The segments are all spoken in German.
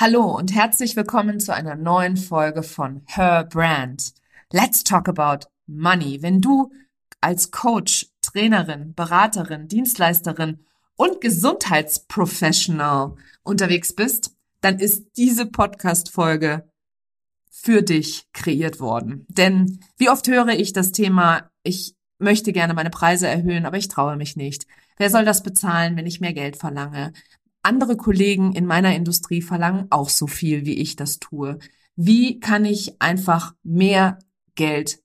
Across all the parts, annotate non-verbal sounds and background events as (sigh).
Hallo und herzlich willkommen zu einer neuen Folge von Her Brand. Let's talk about money. Wenn du als Coach, Trainerin, Beraterin, Dienstleisterin und Gesundheitsprofessional unterwegs bist, dann ist diese Podcast-Folge für dich kreiert worden. Denn wie oft höre ich das Thema, ich möchte gerne meine Preise erhöhen, aber ich traue mich nicht. Wer soll das bezahlen, wenn ich mehr Geld verlange? Andere Kollegen in meiner Industrie verlangen auch so viel, wie ich das tue. Wie kann ich einfach mehr Geld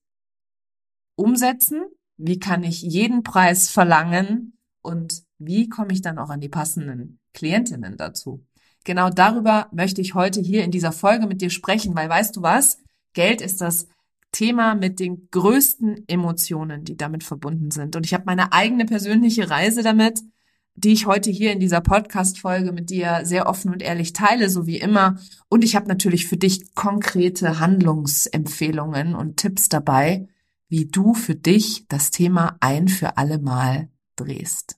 umsetzen? Wie kann ich jeden Preis verlangen? Und wie komme ich dann auch an die passenden Klientinnen dazu? Genau darüber möchte ich heute hier in dieser Folge mit dir sprechen, weil weißt du was? Geld ist das Thema mit den größten Emotionen, die damit verbunden sind. Und ich habe meine eigene persönliche Reise damit die ich heute hier in dieser Podcast-Folge mit dir sehr offen und ehrlich teile, so wie immer. Und ich habe natürlich für dich konkrete Handlungsempfehlungen und Tipps dabei, wie du für dich das Thema ein für alle Mal drehst.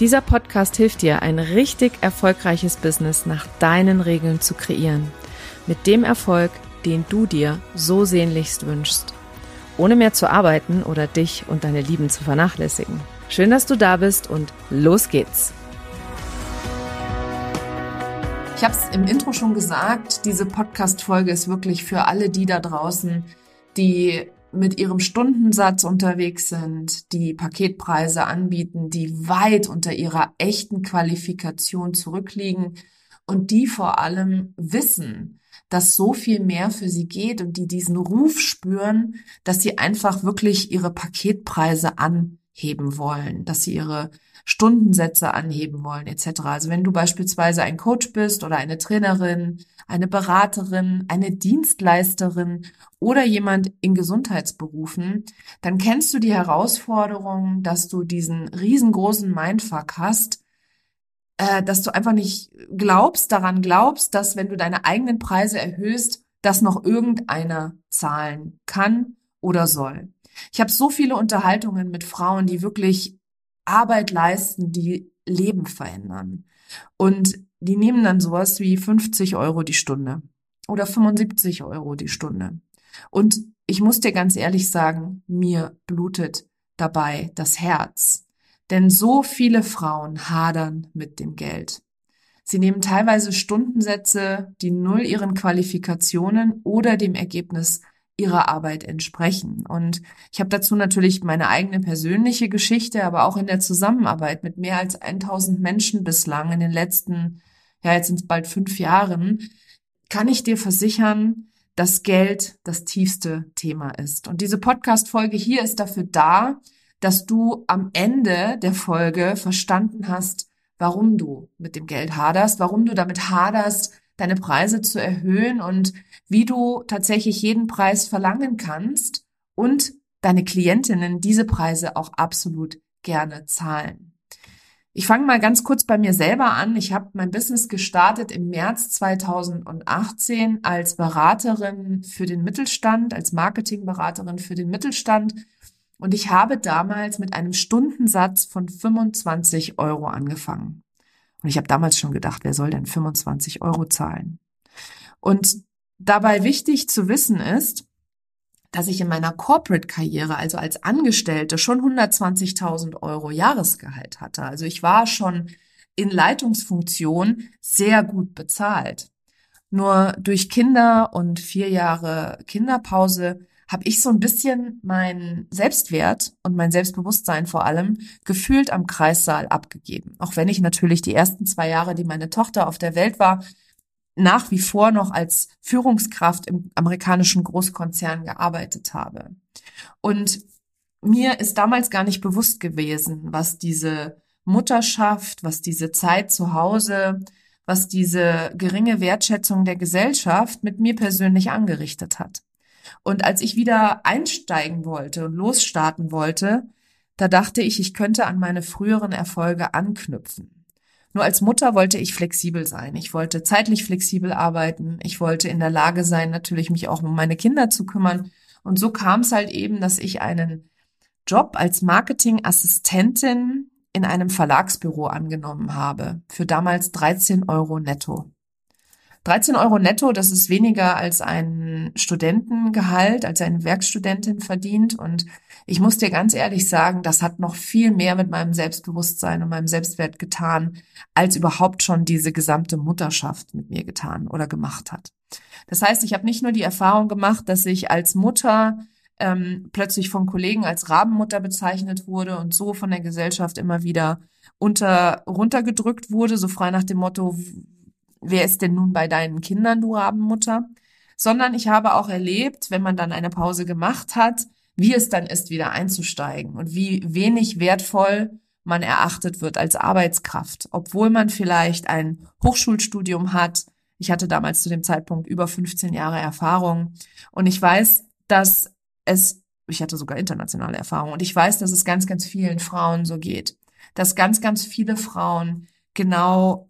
Dieser Podcast hilft dir, ein richtig erfolgreiches Business nach deinen Regeln zu kreieren. Mit dem Erfolg, den du dir so sehnlichst wünschst. Ohne mehr zu arbeiten oder dich und deine Lieben zu vernachlässigen. Schön, dass du da bist und los geht's. Ich habe es im Intro schon gesagt, diese Podcast-Folge ist wirklich für alle die da draußen, die mit ihrem Stundensatz unterwegs sind, die Paketpreise anbieten, die weit unter ihrer echten Qualifikation zurückliegen und die vor allem wissen, dass so viel mehr für sie geht und die diesen Ruf spüren, dass sie einfach wirklich ihre Paketpreise anheben wollen, dass sie ihre Stundensätze anheben wollen etc. Also wenn du beispielsweise ein Coach bist oder eine Trainerin, eine Beraterin, eine Dienstleisterin oder jemand in Gesundheitsberufen, dann kennst du die Herausforderung, dass du diesen riesengroßen Mindfuck hast, äh, dass du einfach nicht glaubst, daran glaubst, dass wenn du deine eigenen Preise erhöhst, dass noch irgendeiner zahlen kann oder soll. Ich habe so viele Unterhaltungen mit Frauen, die wirklich Arbeit leisten, die Leben verändern. Und die nehmen dann sowas wie 50 Euro die Stunde oder 75 Euro die Stunde. Und ich muss dir ganz ehrlich sagen, mir blutet dabei das Herz. Denn so viele Frauen hadern mit dem Geld. Sie nehmen teilweise Stundensätze, die null ihren Qualifikationen oder dem Ergebnis ihrer Arbeit entsprechen. Und ich habe dazu natürlich meine eigene persönliche Geschichte, aber auch in der Zusammenarbeit mit mehr als 1000 Menschen bislang in den letzten, ja, jetzt sind es bald fünf Jahren, kann ich dir versichern, dass Geld das tiefste Thema ist. Und diese Podcast-Folge hier ist dafür da, dass du am Ende der Folge verstanden hast, warum du mit dem Geld haderst, warum du damit haderst, deine Preise zu erhöhen und wie du tatsächlich jeden Preis verlangen kannst und deine Klientinnen diese Preise auch absolut gerne zahlen. Ich fange mal ganz kurz bei mir selber an. Ich habe mein Business gestartet im März 2018 als Beraterin für den Mittelstand, als Marketingberaterin für den Mittelstand. Und ich habe damals mit einem Stundensatz von 25 Euro angefangen. Und ich habe damals schon gedacht, wer soll denn 25 Euro zahlen? Und dabei wichtig zu wissen ist, dass ich in meiner Corporate-Karriere, also als Angestellte, schon 120.000 Euro Jahresgehalt hatte. Also ich war schon in Leitungsfunktion sehr gut bezahlt. Nur durch Kinder und vier Jahre Kinderpause habe ich so ein bisschen meinen Selbstwert und mein Selbstbewusstsein vor allem gefühlt am Kreissaal abgegeben. Auch wenn ich natürlich die ersten zwei Jahre, die meine Tochter auf der Welt war, nach wie vor noch als Führungskraft im amerikanischen Großkonzern gearbeitet habe. Und mir ist damals gar nicht bewusst gewesen, was diese Mutterschaft, was diese Zeit zu Hause, was diese geringe Wertschätzung der Gesellschaft mit mir persönlich angerichtet hat. Und als ich wieder einsteigen wollte und losstarten wollte, da dachte ich, ich könnte an meine früheren Erfolge anknüpfen. Nur als Mutter wollte ich flexibel sein. Ich wollte zeitlich flexibel arbeiten. Ich wollte in der Lage sein, natürlich mich auch um meine Kinder zu kümmern. Und so kam es halt eben, dass ich einen Job als Marketingassistentin in einem Verlagsbüro angenommen habe. Für damals 13 Euro netto. 13 Euro netto, das ist weniger als ein Studentengehalt, als eine Werkstudentin verdient. Und ich muss dir ganz ehrlich sagen, das hat noch viel mehr mit meinem Selbstbewusstsein und meinem Selbstwert getan, als überhaupt schon diese gesamte Mutterschaft mit mir getan oder gemacht hat. Das heißt, ich habe nicht nur die Erfahrung gemacht, dass ich als Mutter ähm, plötzlich von Kollegen als Rabenmutter bezeichnet wurde und so von der Gesellschaft immer wieder unter runtergedrückt wurde, so frei nach dem Motto, wer ist denn nun bei deinen Kindern, du Rabenmutter? Sondern ich habe auch erlebt, wenn man dann eine Pause gemacht hat, wie es dann ist, wieder einzusteigen und wie wenig wertvoll man erachtet wird als Arbeitskraft, obwohl man vielleicht ein Hochschulstudium hat. Ich hatte damals zu dem Zeitpunkt über 15 Jahre Erfahrung und ich weiß, dass es, ich hatte sogar internationale Erfahrung und ich weiß, dass es ganz, ganz vielen Frauen so geht, dass ganz, ganz viele Frauen genau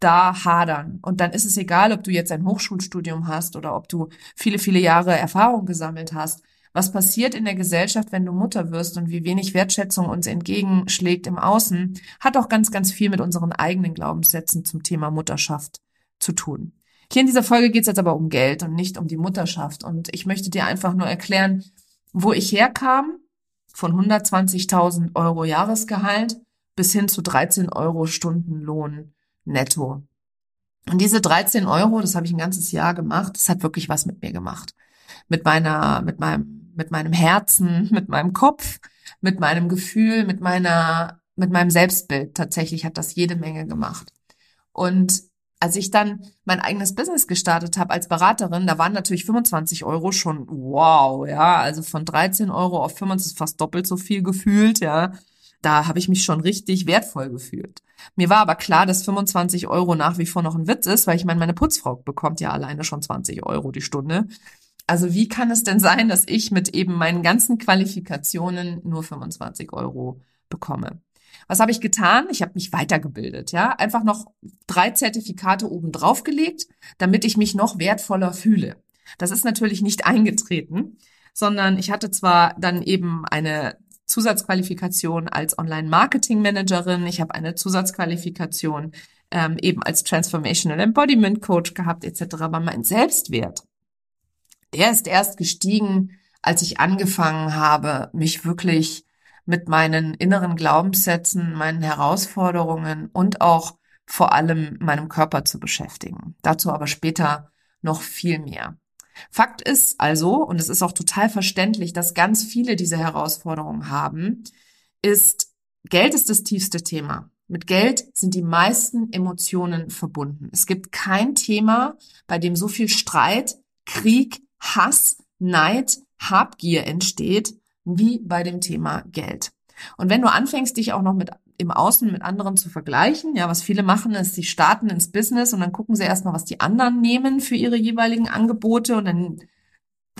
da hadern. Und dann ist es egal, ob du jetzt ein Hochschulstudium hast oder ob du viele, viele Jahre Erfahrung gesammelt hast. Was passiert in der Gesellschaft, wenn du Mutter wirst und wie wenig Wertschätzung uns entgegenschlägt im Außen, hat auch ganz, ganz viel mit unseren eigenen Glaubenssätzen zum Thema Mutterschaft zu tun. Hier in dieser Folge geht es jetzt aber um Geld und nicht um die Mutterschaft. Und ich möchte dir einfach nur erklären, wo ich herkam, von 120.000 Euro Jahresgehalt bis hin zu 13 Euro Stundenlohn netto. Und diese 13 Euro, das habe ich ein ganzes Jahr gemacht, das hat wirklich was mit mir gemacht. Mit meiner, mit meinem, mit meinem Herzen, (laughs) mit meinem Kopf, mit meinem Gefühl, mit meiner, mit meinem Selbstbild. Tatsächlich hat das jede Menge gemacht. Und als ich dann mein eigenes Business gestartet habe als Beraterin, da waren natürlich 25 Euro schon wow, ja, also von 13 Euro auf 25 fast doppelt so viel gefühlt, ja da habe ich mich schon richtig wertvoll gefühlt. Mir war aber klar, dass 25 Euro nach wie vor noch ein Witz ist, weil ich meine, meine Putzfrau bekommt ja alleine schon 20 Euro die Stunde. Also wie kann es denn sein, dass ich mit eben meinen ganzen Qualifikationen nur 25 Euro bekomme? Was habe ich getan? Ich habe mich weitergebildet, ja, einfach noch drei Zertifikate oben drauf gelegt, damit ich mich noch wertvoller fühle. Das ist natürlich nicht eingetreten, sondern ich hatte zwar dann eben eine Zusatzqualifikation als Online-Marketing-Managerin. Ich habe eine Zusatzqualifikation ähm, eben als Transformational Embodiment Coach gehabt etc. Aber mein Selbstwert, der ist erst gestiegen, als ich angefangen habe, mich wirklich mit meinen inneren Glaubenssätzen, meinen Herausforderungen und auch vor allem meinem Körper zu beschäftigen. Dazu aber später noch viel mehr. Fakt ist also, und es ist auch total verständlich, dass ganz viele diese Herausforderungen haben, ist, Geld ist das tiefste Thema. Mit Geld sind die meisten Emotionen verbunden. Es gibt kein Thema, bei dem so viel Streit, Krieg, Hass, Neid, Habgier entsteht, wie bei dem Thema Geld. Und wenn du anfängst, dich auch noch mit im Außen mit anderen zu vergleichen. Ja, was viele machen, ist, sie starten ins Business und dann gucken sie erstmal, was die anderen nehmen für ihre jeweiligen Angebote und dann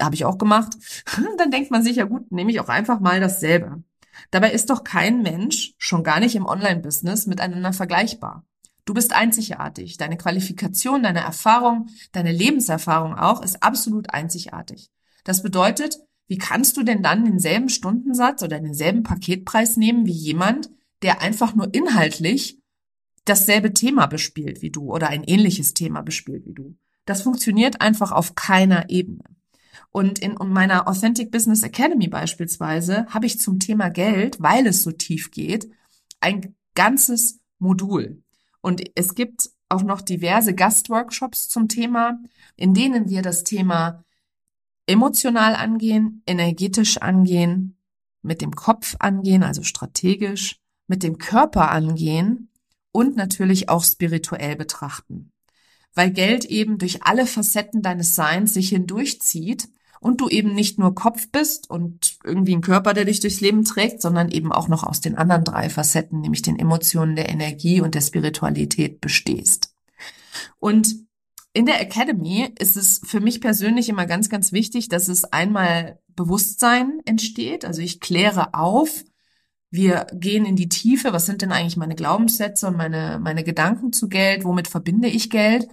habe ich auch gemacht. (laughs) dann denkt man sich ja gut, nehme ich auch einfach mal dasselbe. Dabei ist doch kein Mensch, schon gar nicht im Online-Business, miteinander vergleichbar. Du bist einzigartig. Deine Qualifikation, deine Erfahrung, deine Lebenserfahrung auch ist absolut einzigartig. Das bedeutet, wie kannst du denn dann denselben Stundensatz oder denselben Paketpreis nehmen wie jemand, der einfach nur inhaltlich dasselbe Thema bespielt wie du oder ein ähnliches Thema bespielt wie du. Das funktioniert einfach auf keiner Ebene. Und in meiner Authentic Business Academy beispielsweise habe ich zum Thema Geld, weil es so tief geht, ein ganzes Modul. Und es gibt auch noch diverse Gastworkshops zum Thema, in denen wir das Thema emotional angehen, energetisch angehen, mit dem Kopf angehen, also strategisch, mit dem Körper angehen und natürlich auch spirituell betrachten. Weil Geld eben durch alle Facetten deines Seins sich hindurchzieht und du eben nicht nur Kopf bist und irgendwie ein Körper, der dich durchs Leben trägt, sondern eben auch noch aus den anderen drei Facetten, nämlich den Emotionen, der Energie und der Spiritualität bestehst. Und in der Academy ist es für mich persönlich immer ganz, ganz wichtig, dass es einmal Bewusstsein entsteht. Also ich kläre auf, wir gehen in die Tiefe. Was sind denn eigentlich meine Glaubenssätze und meine, meine Gedanken zu Geld? Womit verbinde ich Geld?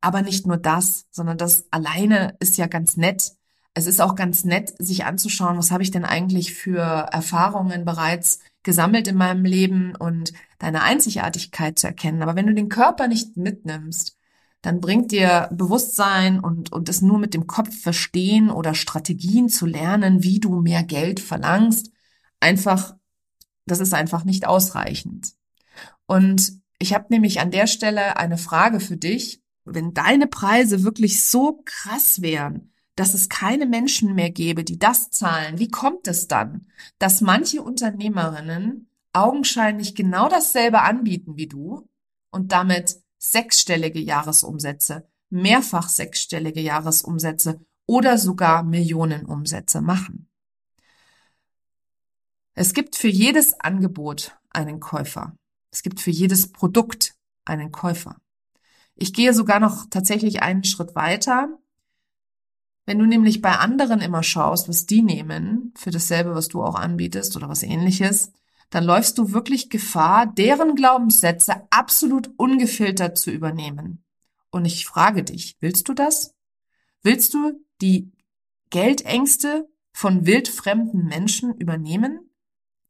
Aber nicht nur das, sondern das alleine ist ja ganz nett. Es ist auch ganz nett, sich anzuschauen, was habe ich denn eigentlich für Erfahrungen bereits gesammelt in meinem Leben und deine Einzigartigkeit zu erkennen. Aber wenn du den Körper nicht mitnimmst, dann bringt dir Bewusstsein und, und es nur mit dem Kopf verstehen oder Strategien zu lernen, wie du mehr Geld verlangst, einfach, das ist einfach nicht ausreichend. Und ich habe nämlich an der Stelle eine Frage für dich. Wenn deine Preise wirklich so krass wären, dass es keine Menschen mehr gäbe, die das zahlen, wie kommt es dann, dass manche Unternehmerinnen augenscheinlich genau dasselbe anbieten wie du und damit sechsstellige Jahresumsätze, mehrfach sechsstellige Jahresumsätze oder sogar Millionenumsätze machen. Es gibt für jedes Angebot einen Käufer. Es gibt für jedes Produkt einen Käufer. Ich gehe sogar noch tatsächlich einen Schritt weiter. Wenn du nämlich bei anderen immer schaust, was die nehmen für dasselbe, was du auch anbietest oder was ähnliches, dann läufst du wirklich Gefahr, deren Glaubenssätze absolut ungefiltert zu übernehmen. Und ich frage dich, willst du das? Willst du die Geldängste von wildfremden Menschen übernehmen?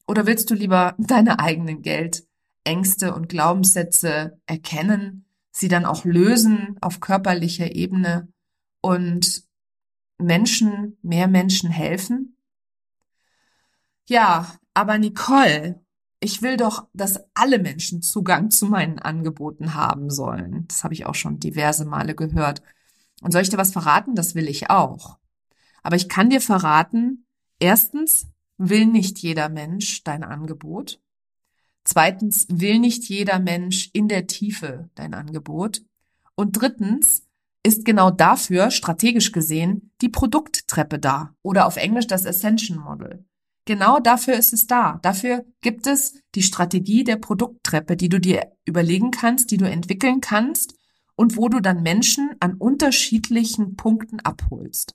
Oder willst du lieber deine eigenen Geldängste und Glaubenssätze erkennen, sie dann auch lösen auf körperlicher Ebene und Menschen, mehr Menschen helfen? Ja, aber Nicole, ich will doch, dass alle Menschen Zugang zu meinen Angeboten haben sollen. Das habe ich auch schon diverse Male gehört. Und soll ich dir was verraten? Das will ich auch. Aber ich kann dir verraten, erstens will nicht jeder Mensch dein Angebot. Zweitens will nicht jeder Mensch in der Tiefe dein Angebot. Und drittens ist genau dafür, strategisch gesehen, die Produkttreppe da oder auf Englisch das Ascension Model. Genau dafür ist es da. Dafür gibt es die Strategie der Produkttreppe, die du dir überlegen kannst, die du entwickeln kannst und wo du dann Menschen an unterschiedlichen Punkten abholst.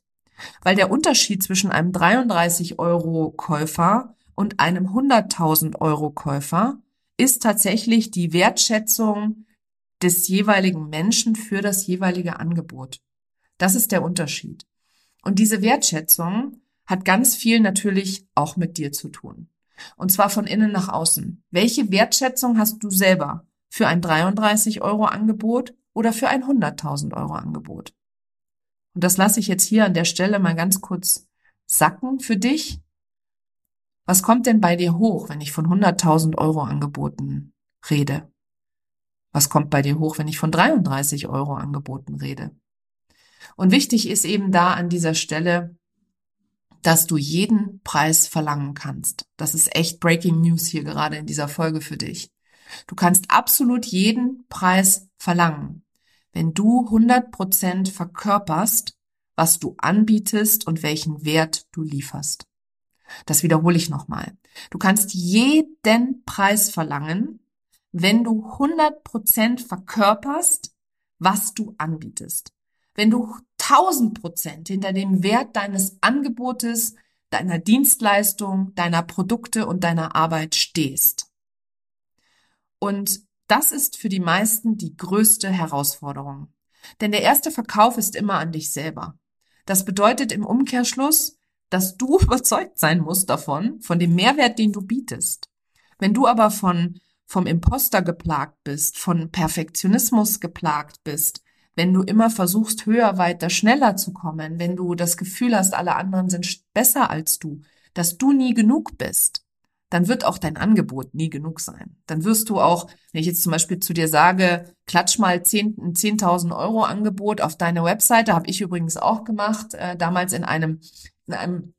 Weil der Unterschied zwischen einem 33 Euro Käufer und einem 100.000 Euro Käufer ist tatsächlich die Wertschätzung des jeweiligen Menschen für das jeweilige Angebot. Das ist der Unterschied. Und diese Wertschätzung hat ganz viel natürlich auch mit dir zu tun. Und zwar von innen nach außen. Welche Wertschätzung hast du selber für ein 33 Euro Angebot oder für ein 100.000 Euro Angebot? Und das lasse ich jetzt hier an der Stelle mal ganz kurz sacken für dich. Was kommt denn bei dir hoch, wenn ich von 100.000 Euro Angeboten rede? Was kommt bei dir hoch, wenn ich von 33 Euro Angeboten rede? Und wichtig ist eben da an dieser Stelle, dass du jeden Preis verlangen kannst. Das ist echt Breaking News hier gerade in dieser Folge für dich. Du kannst absolut jeden Preis verlangen, wenn du 100% verkörperst, was du anbietest und welchen Wert du lieferst. Das wiederhole ich nochmal. Du kannst jeden Preis verlangen, wenn du 100% verkörperst, was du anbietest. Wenn du 1000 Prozent hinter dem Wert deines Angebotes, deiner Dienstleistung, deiner Produkte und deiner Arbeit stehst. Und das ist für die meisten die größte Herausforderung. Denn der erste Verkauf ist immer an dich selber. Das bedeutet im Umkehrschluss, dass du (laughs) überzeugt sein musst davon, von dem Mehrwert, den du bietest. Wenn du aber von, vom Imposter geplagt bist, von Perfektionismus geplagt bist, wenn du immer versuchst, höher, weiter, schneller zu kommen, wenn du das Gefühl hast, alle anderen sind besser als du, dass du nie genug bist, dann wird auch dein Angebot nie genug sein. Dann wirst du auch, wenn ich jetzt zum Beispiel zu dir sage, klatsch mal 10, ein 10.000 Euro Angebot auf deine Webseite, habe ich übrigens auch gemacht, äh, damals in einem, in einem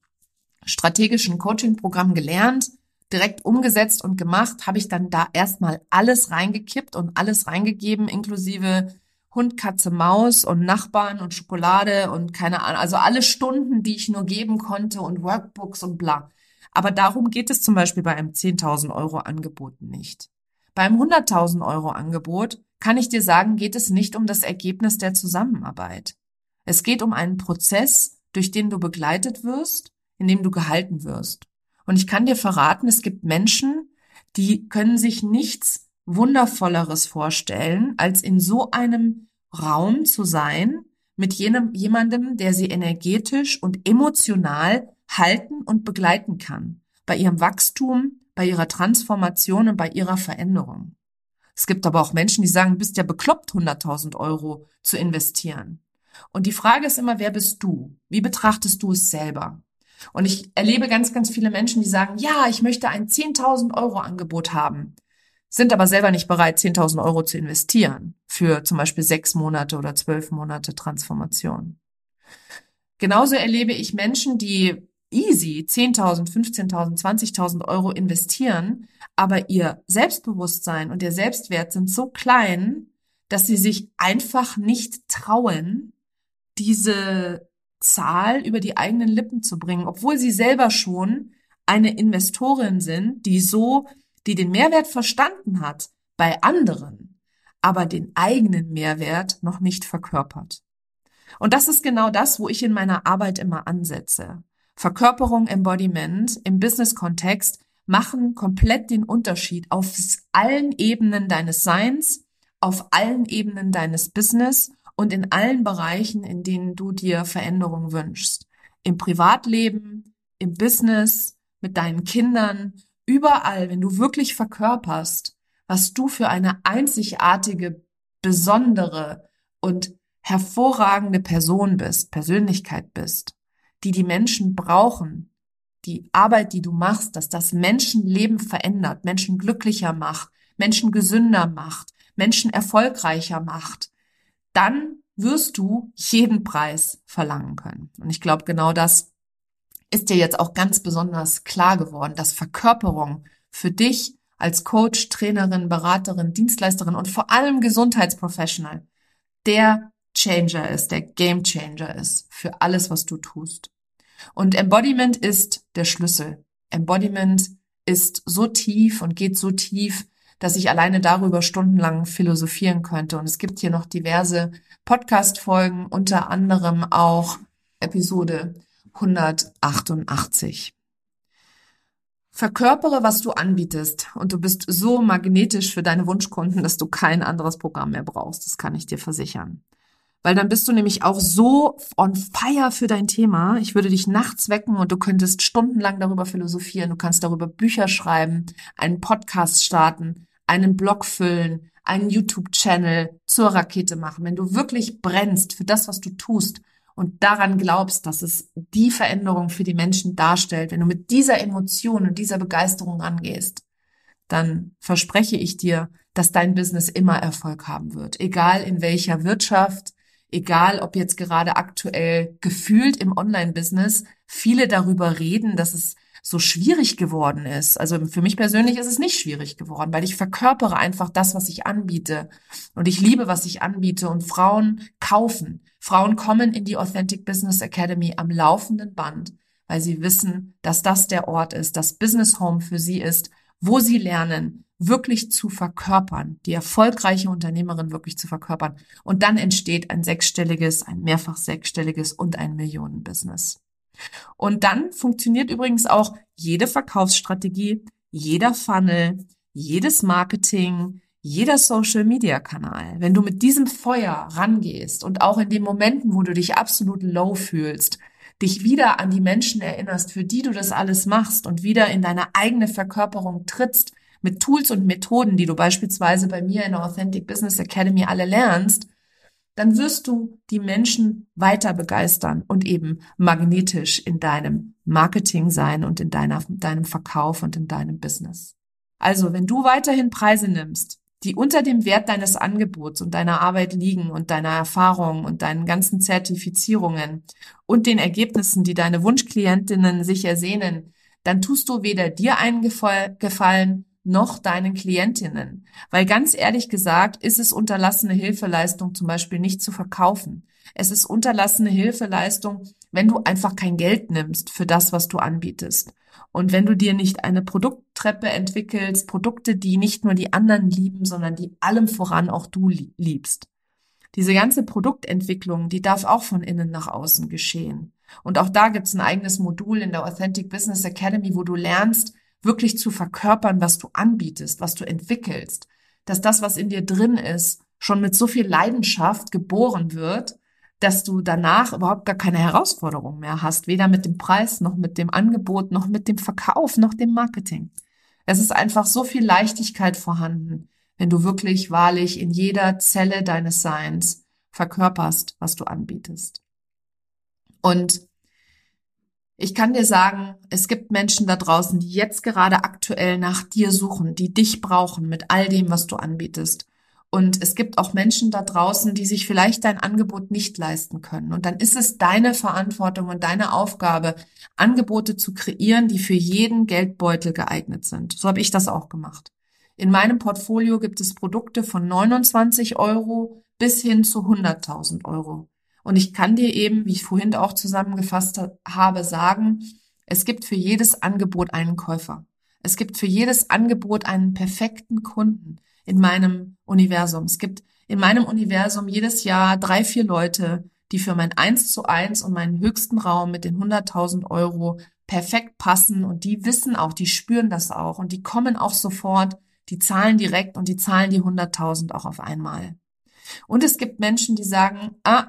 strategischen Coaching-Programm gelernt, direkt umgesetzt und gemacht, habe ich dann da erstmal alles reingekippt und alles reingegeben, inklusive Hund, Katze, Maus und Nachbarn und Schokolade und keine Ahnung, also alle Stunden, die ich nur geben konnte und Workbooks und bla. Aber darum geht es zum Beispiel bei einem 10.000 Euro Angebot nicht. Beim 100.000 Euro Angebot kann ich dir sagen, geht es nicht um das Ergebnis der Zusammenarbeit. Es geht um einen Prozess, durch den du begleitet wirst, in dem du gehalten wirst. Und ich kann dir verraten, es gibt Menschen, die können sich nichts Wundervolleres vorstellen, als in so einem Raum zu sein mit jenem, jemandem, der sie energetisch und emotional halten und begleiten kann. Bei ihrem Wachstum, bei ihrer Transformation und bei ihrer Veränderung. Es gibt aber auch Menschen, die sagen, bist ja bekloppt, 100.000 Euro zu investieren. Und die Frage ist immer, wer bist du? Wie betrachtest du es selber? Und ich erlebe ganz, ganz viele Menschen, die sagen, ja, ich möchte ein 10.000 Euro Angebot haben, sind aber selber nicht bereit, 10.000 Euro zu investieren für zum Beispiel sechs Monate oder zwölf Monate Transformation. Genauso erlebe ich Menschen, die easy 10.000, 15.000, 20.000 Euro investieren, aber ihr Selbstbewusstsein und ihr Selbstwert sind so klein, dass sie sich einfach nicht trauen, diese Zahl über die eigenen Lippen zu bringen, obwohl sie selber schon eine Investorin sind, die so, die den Mehrwert verstanden hat bei anderen, aber den eigenen Mehrwert noch nicht verkörpert. Und das ist genau das, wo ich in meiner Arbeit immer ansetze. Verkörperung, Embodiment im Business-Kontext machen komplett den Unterschied auf allen Ebenen deines Seins, auf allen Ebenen deines Business und in allen Bereichen, in denen du dir Veränderung wünschst. Im Privatleben, im Business, mit deinen Kindern, überall, wenn du wirklich verkörperst, was du für eine einzigartige, besondere und hervorragende Person bist, Persönlichkeit bist, die die Menschen brauchen, die Arbeit, die du machst, dass das Menschenleben verändert, Menschen glücklicher macht, Menschen gesünder macht, Menschen erfolgreicher macht, dann wirst du jeden Preis verlangen können. Und ich glaube, genau das ist dir jetzt auch ganz besonders klar geworden, dass Verkörperung für dich als Coach, Trainerin, Beraterin, Dienstleisterin und vor allem Gesundheitsprofessional der Changer ist, der Game Changer ist für alles, was du tust. Und Embodiment ist der Schlüssel. Embodiment ist so tief und geht so tief, dass ich alleine darüber stundenlang philosophieren könnte. Und es gibt hier noch diverse Podcast-Folgen, unter anderem auch Episode 188. Verkörpere, was du anbietest und du bist so magnetisch für deine Wunschkunden, dass du kein anderes Programm mehr brauchst. Das kann ich dir versichern. Weil dann bist du nämlich auch so on fire für dein Thema. Ich würde dich nachts wecken und du könntest stundenlang darüber philosophieren. Du kannst darüber Bücher schreiben, einen Podcast starten, einen Blog füllen, einen YouTube-Channel zur Rakete machen, wenn du wirklich brennst für das, was du tust und daran glaubst, dass es die Veränderung für die Menschen darstellt, wenn du mit dieser Emotion und dieser Begeisterung angehst, dann verspreche ich dir, dass dein Business immer Erfolg haben wird. Egal in welcher Wirtschaft, egal ob jetzt gerade aktuell gefühlt im Online-Business viele darüber reden, dass es so schwierig geworden ist. Also für mich persönlich ist es nicht schwierig geworden, weil ich verkörpere einfach das, was ich anbiete. Und ich liebe, was ich anbiete. Und Frauen kaufen. Frauen kommen in die Authentic Business Academy am laufenden Band, weil sie wissen, dass das der Ort ist, das Business Home für sie ist, wo sie lernen, wirklich zu verkörpern, die erfolgreiche Unternehmerin wirklich zu verkörpern. Und dann entsteht ein sechsstelliges, ein mehrfach sechsstelliges und ein Millionenbusiness. Und dann funktioniert übrigens auch jede Verkaufsstrategie, jeder Funnel, jedes Marketing, jeder Social-Media-Kanal. Wenn du mit diesem Feuer rangehst und auch in den Momenten, wo du dich absolut low fühlst, dich wieder an die Menschen erinnerst, für die du das alles machst und wieder in deine eigene Verkörperung trittst, mit Tools und Methoden, die du beispielsweise bei mir in der Authentic Business Academy alle lernst, dann wirst du die Menschen weiter begeistern und eben magnetisch in deinem Marketing sein und in deiner, deinem Verkauf und in deinem Business. Also, wenn du weiterhin Preise nimmst, die unter dem Wert deines Angebots und deiner Arbeit liegen und deiner Erfahrung und deinen ganzen Zertifizierungen und den Ergebnissen, die deine Wunschklientinnen sich ersehnen, dann tust du weder dir einen Gefallen noch deinen Klientinnen. Weil ganz ehrlich gesagt, ist es unterlassene Hilfeleistung zum Beispiel nicht zu verkaufen. Es ist unterlassene Hilfeleistung, wenn du einfach kein Geld nimmst für das, was du anbietest. Und wenn du dir nicht eine Produkttreppe entwickelst, Produkte, die nicht nur die anderen lieben, sondern die allem voran auch du liebst. Diese ganze Produktentwicklung, die darf auch von innen nach außen geschehen. Und auch da gibt's ein eigenes Modul in der Authentic Business Academy, wo du lernst, wirklich zu verkörpern, was du anbietest, was du entwickelst. Dass das, was in dir drin ist, schon mit so viel Leidenschaft geboren wird, dass du danach überhaupt gar keine Herausforderung mehr hast, weder mit dem Preis noch mit dem Angebot noch mit dem Verkauf noch dem Marketing. Es ist einfach so viel Leichtigkeit vorhanden, wenn du wirklich wahrlich in jeder Zelle deines Seins verkörperst, was du anbietest. Und ich kann dir sagen, es gibt Menschen da draußen, die jetzt gerade aktuell nach dir suchen, die dich brauchen mit all dem, was du anbietest. Und es gibt auch Menschen da draußen, die sich vielleicht dein Angebot nicht leisten können. Und dann ist es deine Verantwortung und deine Aufgabe, Angebote zu kreieren, die für jeden Geldbeutel geeignet sind. So habe ich das auch gemacht. In meinem Portfolio gibt es Produkte von 29 Euro bis hin zu 100.000 Euro. Und ich kann dir eben, wie ich vorhin auch zusammengefasst habe, sagen, es gibt für jedes Angebot einen Käufer. Es gibt für jedes Angebot einen perfekten Kunden in meinem Universum. Es gibt in meinem Universum jedes Jahr drei, vier Leute, die für mein Eins zu eins und meinen höchsten Raum mit den 100.000 Euro perfekt passen und die wissen auch, die spüren das auch und die kommen auch sofort, die zahlen direkt und die zahlen die 100.000 auch auf einmal. Und es gibt Menschen, die sagen, ah,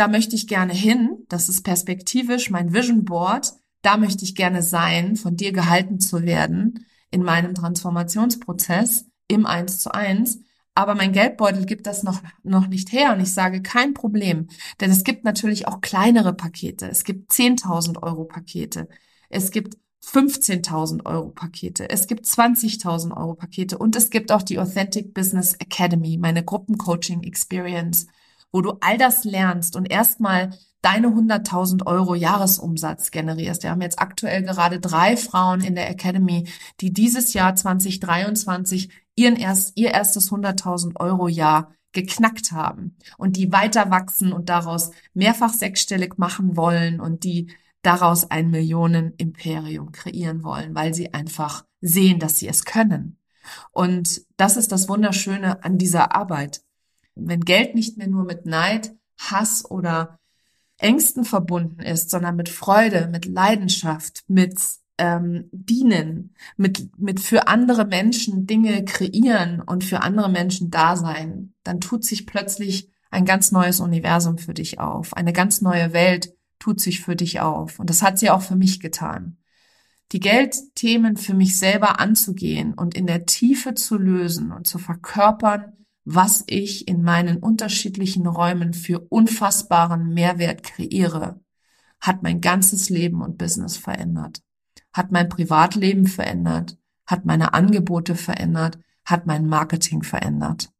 da möchte ich gerne hin, das ist perspektivisch mein Vision Board, da möchte ich gerne sein, von dir gehalten zu werden in meinem Transformationsprozess im Eins zu eins. Aber mein Geldbeutel gibt das noch, noch nicht her und ich sage kein Problem. Denn es gibt natürlich auch kleinere Pakete. Es gibt 10.000 Euro Pakete. Es gibt 15.000 Euro Pakete. Es gibt 20.000 Euro Pakete und es gibt auch die Authentic Business Academy, meine Gruppencoaching Experience, wo du all das lernst und erstmal deine 100.000 Euro Jahresumsatz generierst. Wir haben jetzt aktuell gerade drei Frauen in der Academy, die dieses Jahr 2023 ihren erst, ihr erstes 100.000 Euro Jahr geknackt haben und die weiter wachsen und daraus mehrfach sechsstellig machen wollen und die daraus ein Millionenimperium kreieren wollen, weil sie einfach sehen, dass sie es können. Und das ist das Wunderschöne an dieser Arbeit. Wenn Geld nicht mehr nur mit Neid, Hass oder Ängsten verbunden ist, sondern mit Freude, mit Leidenschaft, mit ähm, dienen, mit, mit für andere Menschen Dinge kreieren und für andere Menschen da sein, dann tut sich plötzlich ein ganz neues Universum für dich auf. Eine ganz neue Welt tut sich für dich auf. Und das hat sie auch für mich getan. Die Geldthemen für mich selber anzugehen und in der Tiefe zu lösen und zu verkörpern, was ich in meinen unterschiedlichen Räumen für unfassbaren Mehrwert kreiere, hat mein ganzes Leben und Business verändert hat mein Privatleben verändert, hat meine Angebote verändert, hat mein Marketing verändert.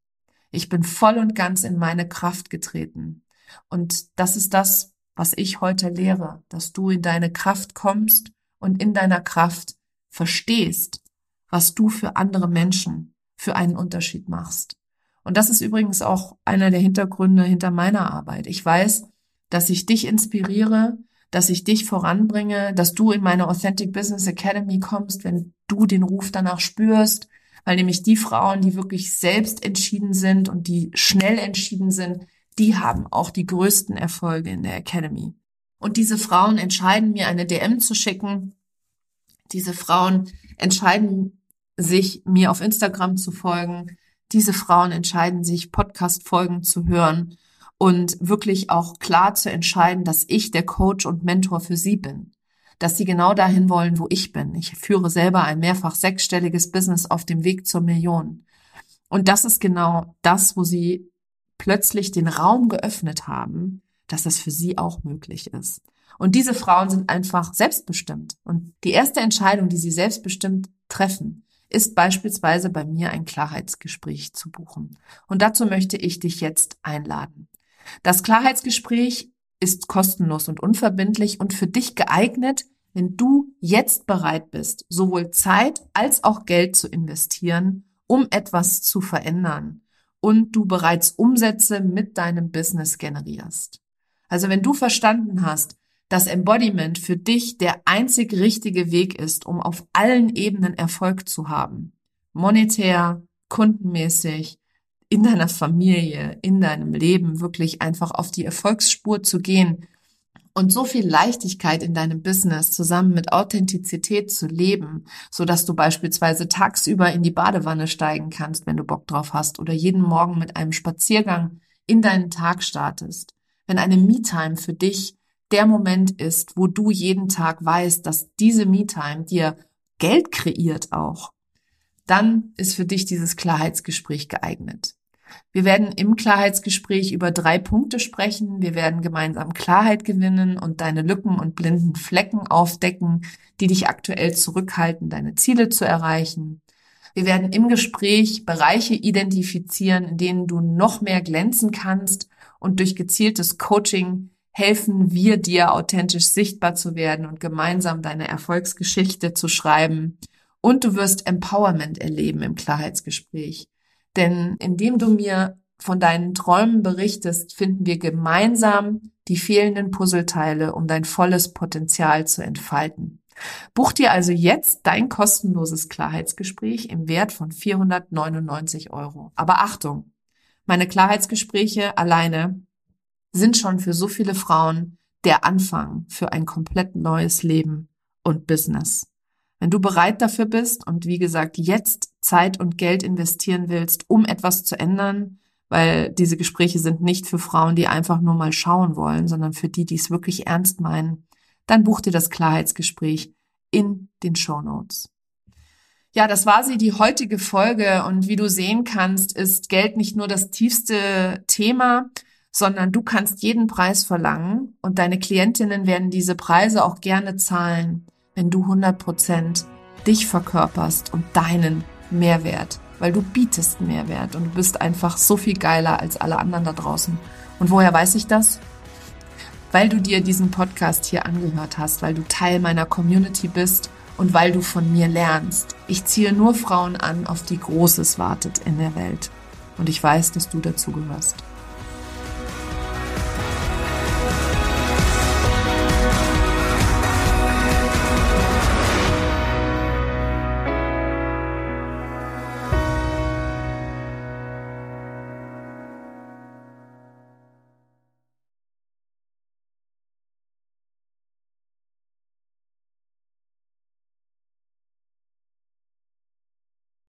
Ich bin voll und ganz in meine Kraft getreten. Und das ist das, was ich heute lehre, dass du in deine Kraft kommst und in deiner Kraft verstehst, was du für andere Menschen für einen Unterschied machst. Und das ist übrigens auch einer der Hintergründe hinter meiner Arbeit. Ich weiß, dass ich dich inspiriere, dass ich dich voranbringe, dass du in meine Authentic Business Academy kommst, wenn du den Ruf danach spürst, weil nämlich die Frauen, die wirklich selbst entschieden sind und die schnell entschieden sind, die haben auch die größten Erfolge in der Academy. Und diese Frauen entscheiden mir eine DM zu schicken. Diese Frauen entscheiden sich, mir auf Instagram zu folgen. Diese Frauen entscheiden sich, Podcast-Folgen zu hören und wirklich auch klar zu entscheiden, dass ich der Coach und Mentor für sie bin. Dass sie genau dahin wollen, wo ich bin. Ich führe selber ein mehrfach sechsstelliges Business auf dem Weg zur Million. Und das ist genau das, wo sie plötzlich den Raum geöffnet haben, dass das für sie auch möglich ist. Und diese Frauen sind einfach selbstbestimmt. Und die erste Entscheidung, die sie selbstbestimmt treffen, ist beispielsweise bei mir ein Klarheitsgespräch zu buchen. Und dazu möchte ich dich jetzt einladen. Das Klarheitsgespräch ist kostenlos und unverbindlich und für dich geeignet, wenn du jetzt bereit bist, sowohl Zeit als auch Geld zu investieren, um etwas zu verändern und du bereits Umsätze mit deinem Business generierst. Also wenn du verstanden hast, dass Embodiment für dich der einzig richtige Weg ist, um auf allen Ebenen Erfolg zu haben. Monetär, kundenmäßig, in deiner Familie, in deinem Leben wirklich einfach auf die Erfolgsspur zu gehen und so viel Leichtigkeit in deinem Business zusammen mit Authentizität zu leben, so dass du beispielsweise tagsüber in die Badewanne steigen kannst, wenn du Bock drauf hast oder jeden Morgen mit einem Spaziergang in deinen Tag startest. Wenn eine Me-Time für dich der Moment ist, wo du jeden Tag weißt, dass diese Me-Time dir Geld kreiert auch, dann ist für dich dieses Klarheitsgespräch geeignet. Wir werden im Klarheitsgespräch über drei Punkte sprechen. Wir werden gemeinsam Klarheit gewinnen und deine Lücken und blinden Flecken aufdecken, die dich aktuell zurückhalten, deine Ziele zu erreichen. Wir werden im Gespräch Bereiche identifizieren, in denen du noch mehr glänzen kannst und durch gezieltes Coaching helfen wir dir, authentisch sichtbar zu werden und gemeinsam deine Erfolgsgeschichte zu schreiben. Und du wirst Empowerment erleben im Klarheitsgespräch. Denn indem du mir von deinen Träumen berichtest, finden wir gemeinsam die fehlenden Puzzleteile, um dein volles Potenzial zu entfalten. Buch dir also jetzt dein kostenloses Klarheitsgespräch im Wert von 499 Euro. Aber Achtung, meine Klarheitsgespräche alleine sind schon für so viele Frauen der Anfang für ein komplett neues Leben und Business. Wenn du bereit dafür bist und wie gesagt jetzt Zeit und Geld investieren willst, um etwas zu ändern, weil diese Gespräche sind nicht für Frauen, die einfach nur mal schauen wollen, sondern für die, die es wirklich ernst meinen, dann buch dir das Klarheitsgespräch in den Show Notes. Ja, das war sie, die heutige Folge. Und wie du sehen kannst, ist Geld nicht nur das tiefste Thema, sondern du kannst jeden Preis verlangen und deine Klientinnen werden diese Preise auch gerne zahlen wenn du 100% dich verkörperst und deinen Mehrwert, weil du bietest Mehrwert und du bist einfach so viel geiler als alle anderen da draußen. Und woher weiß ich das? Weil du dir diesen Podcast hier angehört hast, weil du Teil meiner Community bist und weil du von mir lernst. Ich ziehe nur Frauen an, auf die Großes wartet in der Welt. Und ich weiß, dass du dazu gehörst.